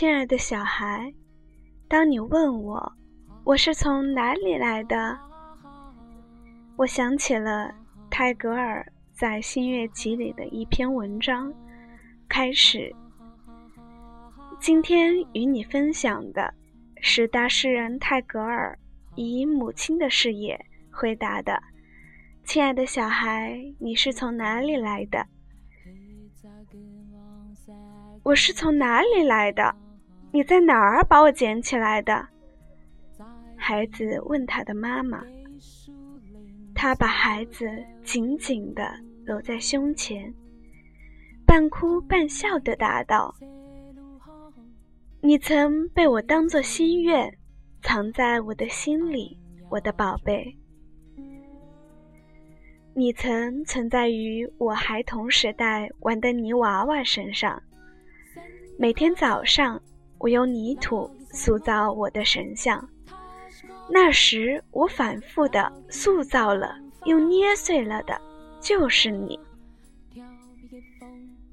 亲爱的小孩，当你问我我是从哪里来的，我想起了泰戈尔在《新月集》里的一篇文章。开始，今天与你分享的是大诗人泰戈尔以母亲的视野回答的：“亲爱的小孩，你是从哪里来的？”我是从哪里来的？你在哪儿把我捡起来的？孩子问他的妈妈。他把孩子紧紧地搂在胸前，半哭半笑地答道：“你曾被我当作心愿，藏在我的心里，我的宝贝。你曾存在于我孩童时代玩的泥娃娃身上。”每天早上，我用泥土塑造我的神像。那时，我反复的塑造了又捏碎了的，就是你。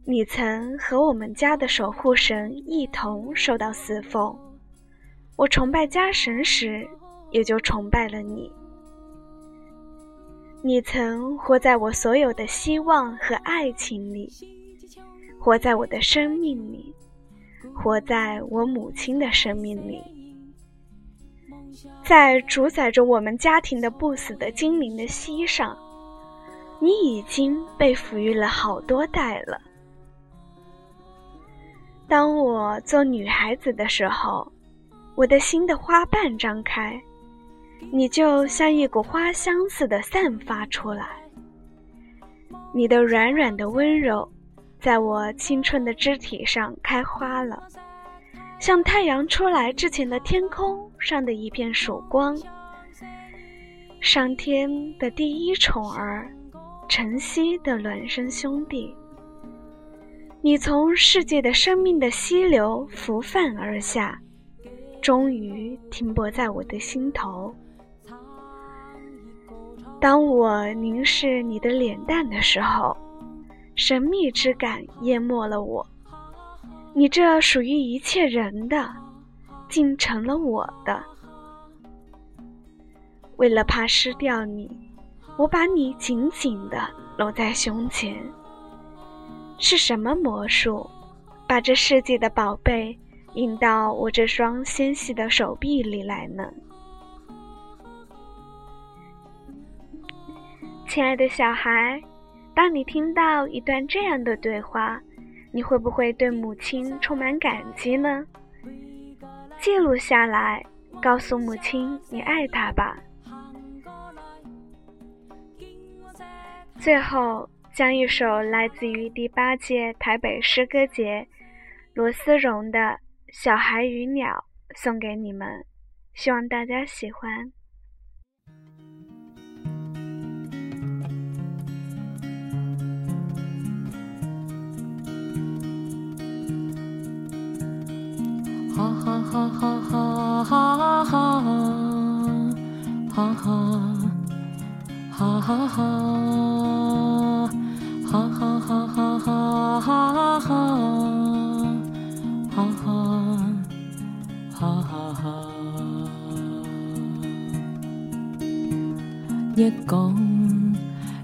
你曾和我们家的守护神一同受到侍奉。我崇拜家神时，也就崇拜了你。你曾活在我所有的希望和爱情里，活在我的生命里。活在我母亲的生命里，在主宰着我们家庭的不死的精灵的膝上，你已经被抚育了好多代了。当我做女孩子的时候，我的心的花瓣张开，你就像一股花香似的散发出来。你的软软的温柔。在我青春的肢体上开花了，像太阳出来之前的天空上的一片曙光。上天的第一宠儿，晨曦的孪生兄弟。你从世界的生命的溪流浮泛而下，终于停泊在我的心头。当我凝视你的脸蛋的时候。神秘之感淹没了我，你这属于一切人的，竟成了我的。为了怕失掉你，我把你紧紧地搂在胸前。是什么魔术，把这世界的宝贝引到我这双纤细的手臂里来呢？亲爱的小孩。当你听到一段这样的对话，你会不会对母亲充满感激呢？记录下来，告诉母亲你爱她吧。最后，将一首来自于第八届台北诗歌节罗思荣的《小孩与鸟》送给你们，希望大家喜欢。哈哈哈，哈哈哈哈哈哈，哈哈哈哈哈。你讲，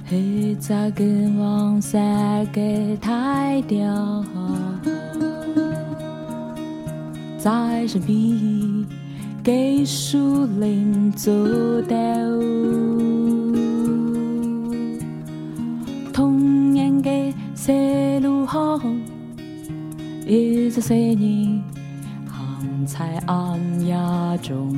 那只跟黄山个太掉，在身边。给树林做道，童年的小路行，一十三年行在暗夜中。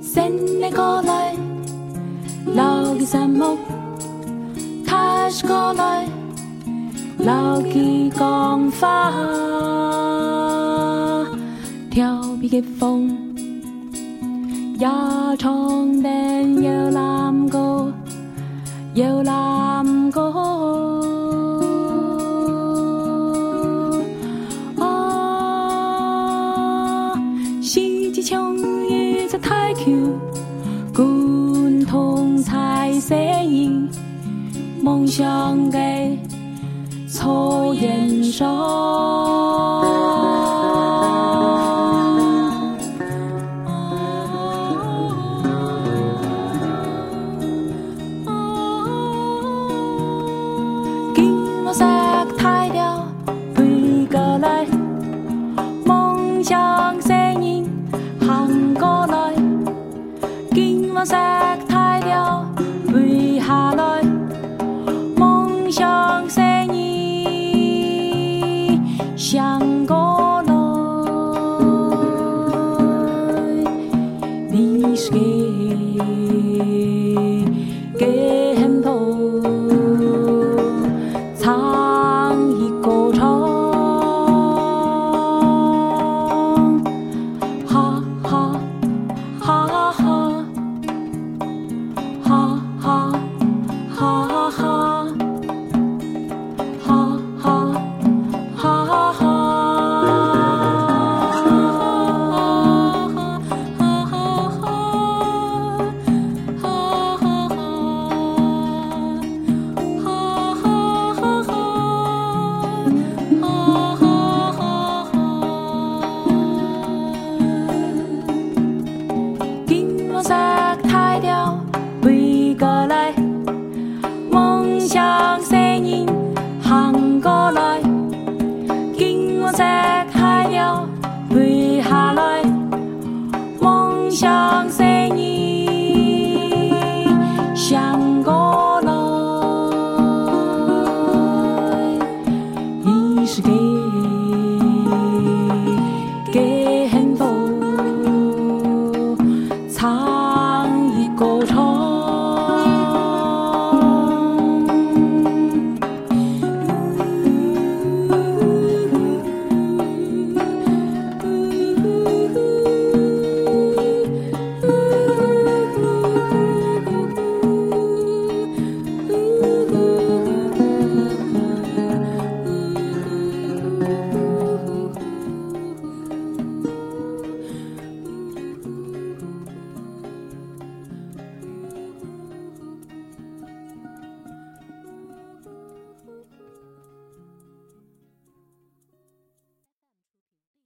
新年过来，老嘅山木开始过来。老去光法，调皮的风，夜 pha theo biệt vùng, gió 彩色影，梦想个错认咗。经我石太掉，背过来，梦想声音行过来，经我石太掉，背下来，梦想声音。ski him hoch.